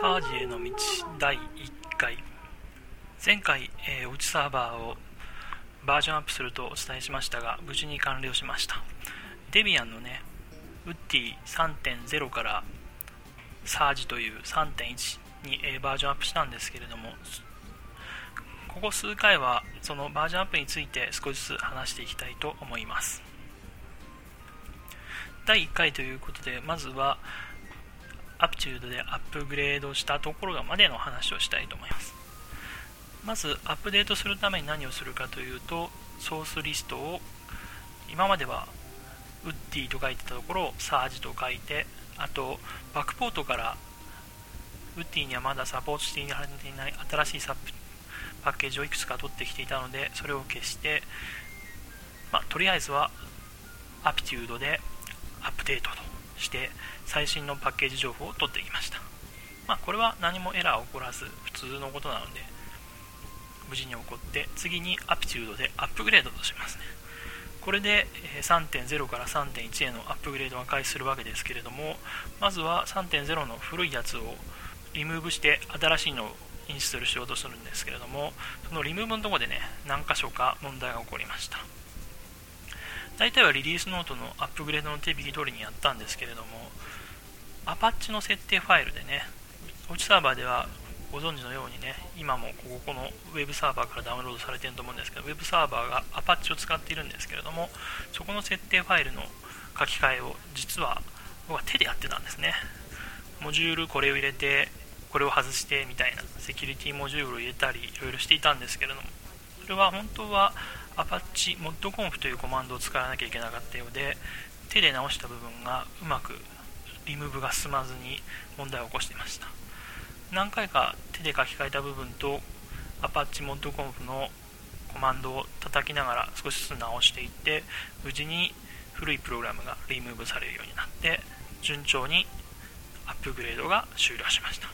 サージへの道第1回。前回、えー、おうちサーバーをバージョンアップするとお伝えしましたが無事に完了しました。デビアンのねウッディ3.0からサージという3.1に、えー、バージョンアップしたんですけれどもここ数回はそのバージョンアップについて少しずつ話していきたいと思います。第1回ということでまずはアプチュードでアップグレードしたところまでの話をしたいと思います。まずアップデートするために何をするかというとソースリストを今まではウッディと書いてたところをサージと書いてあとバックポートからウッディにはまだサポートしていない新しいサパッケージをいくつか取ってきていたのでそれを消して、まあ、とりあえずはアピテュードでアップデートとして最新のパッケージ情報を取ってきました、まあ、これは何もエラーを起こらず普通のことなので無事に起こって次にアピテュードでアップグレードとしますね。これで3.0から3.1へのアップグレードが開始するわけですけれどもまずは3.0の古いやつをリムーブして新しいのをインストールしようとするんですけれどもそのリムーブのとこでね何箇所か問題が起こりました。大体はリリースノートのアップグレードの手引き通りにやったんですけれどもアパッチの設定ファイルでねうちサーバーではご存知のようにね今もここのウェブサーバーからダウンロードされていると思うんですけどウェブサーバーがアパッチを使っているんですけれどもそこの設定ファイルの書き換えを実は僕は手でやってたんですね。モジュールこれを入れてこれを外してみたいなセキュリティモジュールを入れたりいろいろしていたんですけれどもそれは本当は Apache modconf というコマンドを使わなきゃいけなかったようで手で直した部分がうまくリムーブが進まずに問題を起こしていました。何回か手で書き換えた部分と Apache modconf のコマンドを叩きながら少しずつ直していって無事に古いプログラムがリムーブされるようになって順調にアップグレードが終了しました。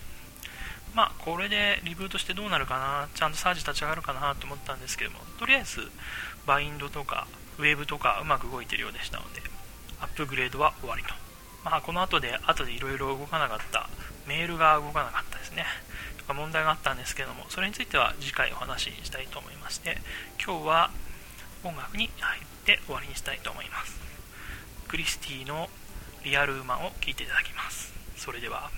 まあ、これでリブートしてどうなるかな、ちゃんとサージ立ち上がるかなと思ったんですけども、とりあえず、バインドとか、ウェーブとかうまく動いてるようでしたので、アップグレードは終わりと。まあ、この後で、後でいろいろ動かなかった、メールが動かなかったですね。とか問題があったんですけども、それについては次回お話ししたいと思いまして、今日は音楽に入って終わりにしたいと思います。クリスティのリアルウーマンを聴いていただきます。それでは。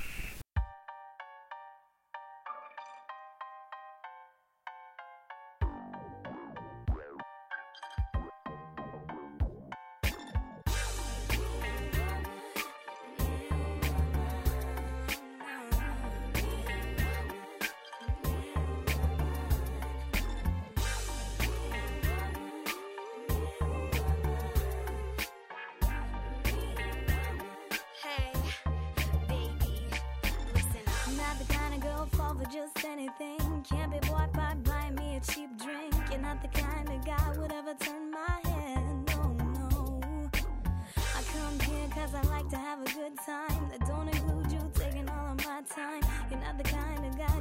Anything. Can't be bought by buying me a cheap drink. You're not the kind of guy would ever turn my head. No, no. I come here cause I like to have a good time. That don't include you taking all of my time. You're not the kind of guy